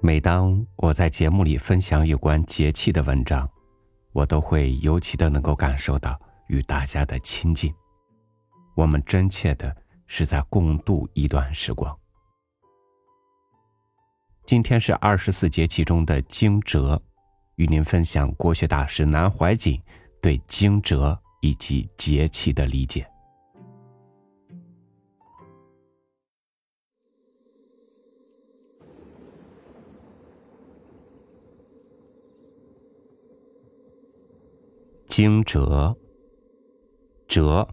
每当我在节目里分享有关节气的文章，我都会尤其的能够感受到与大家的亲近。我们真切的是在共度一段时光。今天是二十四节气中的惊蛰，与您分享国学大师南怀瑾对惊蛰以及节气的理解。惊蛰，蛰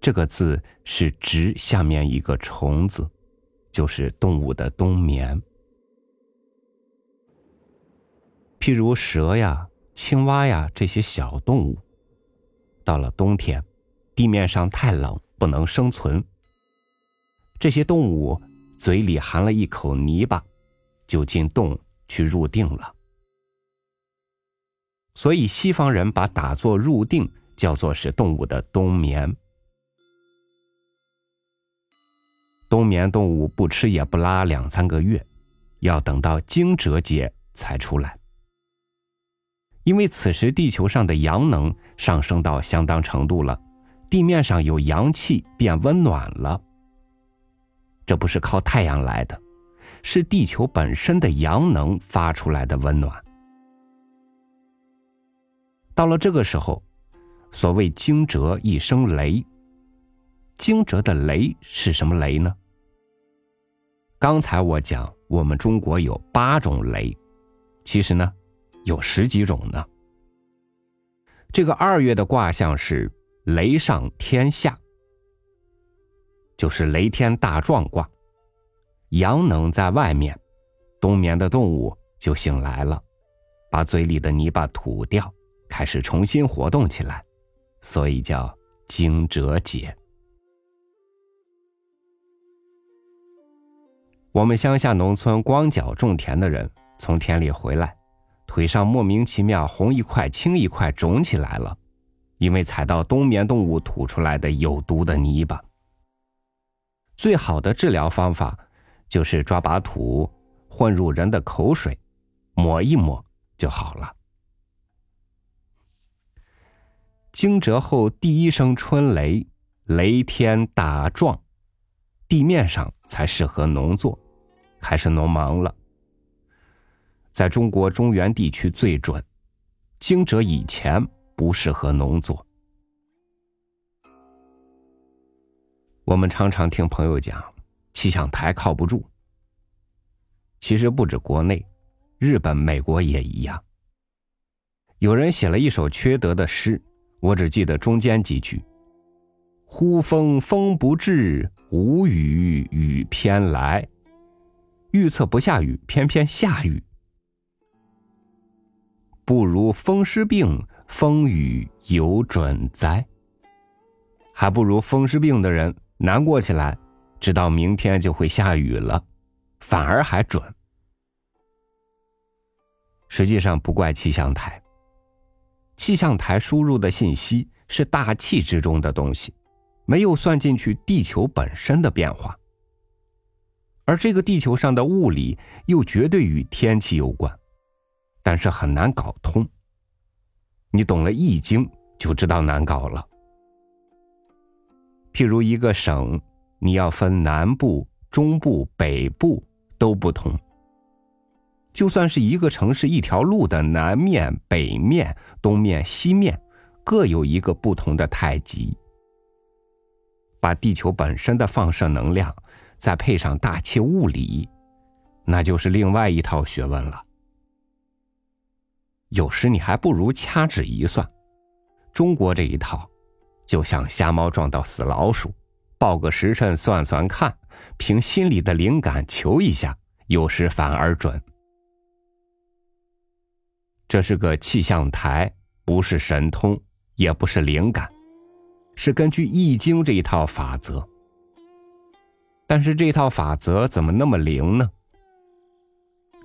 这个字是“直”下面一个虫字，就是动物的冬眠。譬如蛇呀、青蛙呀这些小动物，到了冬天，地面上太冷，不能生存。这些动物嘴里含了一口泥巴，就进洞去入定了。所以，西方人把打坐入定叫做是动物的冬眠。冬眠动物不吃也不拉两三个月，要等到惊蛰节才出来。因为此时地球上的阳能上升到相当程度了，地面上有阳气变温暖了。这不是靠太阳来的，是地球本身的阳能发出来的温暖。到了这个时候，所谓惊蛰一声雷。惊蛰的雷是什么雷呢？刚才我讲，我们中国有八种雷，其实呢，有十几种呢。这个二月的卦象是雷上天下，就是雷天大壮卦，阳能在外面，冬眠的动物就醒来了，把嘴里的泥巴吐掉。开始重新活动起来，所以叫惊蛰节。我们乡下农村光脚种田的人从田里回来，腿上莫名其妙红一块青一块肿起来了，因为踩到冬眠动物吐出来的有毒的泥巴。最好的治疗方法就是抓把土混入人的口水，抹一抹就好了。惊蛰后第一声春雷，雷天打壮，地面上才适合农作，开始农忙了。在中国中原地区最准，惊蛰以前不适合农作。我们常常听朋友讲，气象台靠不住。其实不止国内，日本、美国也一样。有人写了一首缺德的诗。我只记得中间几句：“呼风风不至，无雨雨偏来。”预测不下雨，偏偏下雨。不如风湿病，风雨有准灾。还不如风湿病的人难过起来，知道明天就会下雨了，反而还准。实际上不怪气象台。气象台输入的信息是大气之中的东西，没有算进去地球本身的变化。而这个地球上的物理又绝对与天气有关，但是很难搞通。你懂了《易经》，就知道难搞了。譬如一个省，你要分南部、中部、北部都不同。就算是一个城市一条路的南面、北面、东面、西面，各有一个不同的太极。把地球本身的放射能量，再配上大气物理，那就是另外一套学问了。有时你还不如掐指一算，中国这一套，就像瞎猫撞到死老鼠，报个时辰算算看，凭心里的灵感求一下，有时反而准。这是个气象台，不是神通，也不是灵感，是根据《易经》这一套法则。但是这套法则怎么那么灵呢？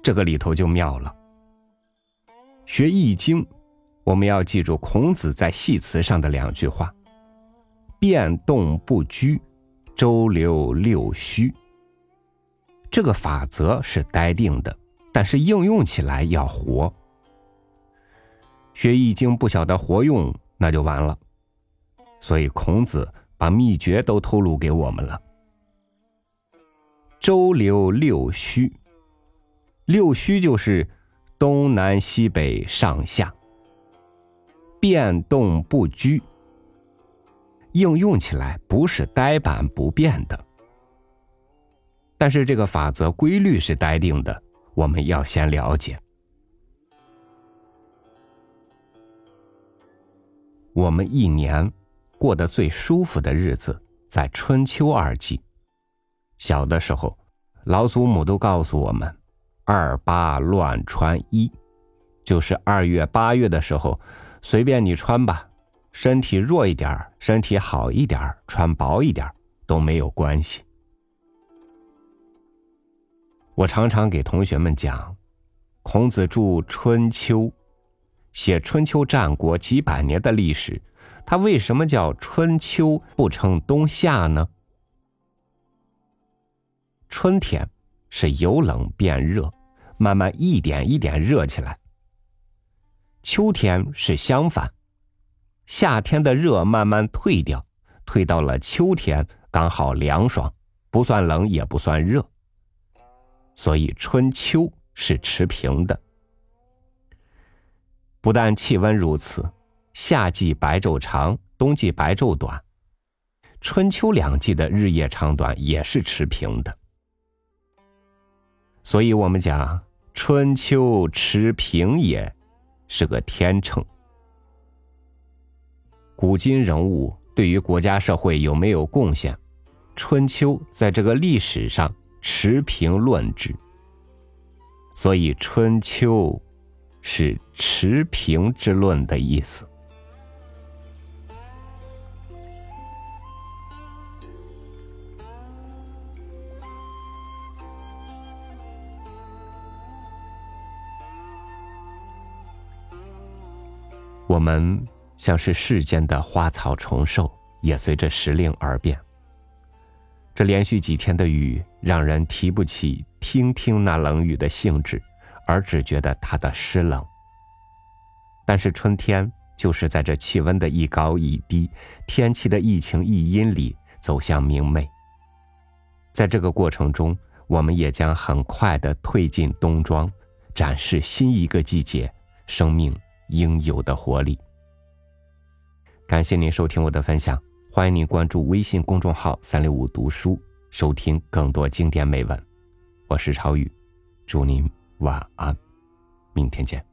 这个里头就妙了。学《易经》，我们要记住孔子在系辞上的两句话：“变动不居，周流六虚。”这个法则是待定的。但是应用起来要活。学易经不晓得活用，那就完了。所以孔子把秘诀都透露给我们了。周流六虚，六虚就是东南西北上下，变动不居。应用起来不是呆板不变的，但是这个法则规律是呆定的，我们要先了解。我们一年过得最舒服的日子在春秋二季。小的时候，老祖母都告诉我们：“二八乱穿衣，就是二月八月的时候，随便你穿吧，身体弱一点身体好一点穿薄一点都没有关系。”我常常给同学们讲，孔子著《春秋》。写春秋战国几百年的历史，它为什么叫春秋不称冬夏呢？春天是由冷变热，慢慢一点一点热起来。秋天是相反，夏天的热慢慢退掉，退到了秋天刚好凉爽，不算冷也不算热，所以春秋是持平的。不但气温如此，夏季白昼长，冬季白昼短，春秋两季的日夜长短也是持平的。所以，我们讲春秋持平也，是个天秤。古今人物对于国家社会有没有贡献，春秋在这个历史上持平论之。所以，春秋。是持平之论的意思。我们像是世间的花草虫兽，也随着时令而变。这连续几天的雨，让人提不起听听那冷雨的兴致。而只觉得它的湿冷。但是春天就是在这气温的一高一低、天气的一晴一阴里走向明媚。在这个过程中，我们也将很快的退进冬装，展示新一个季节生命应有的活力。感谢您收听我的分享，欢迎您关注微信公众号“三六五读书”，收听更多经典美文。我是超宇，祝您。晚安，明天见。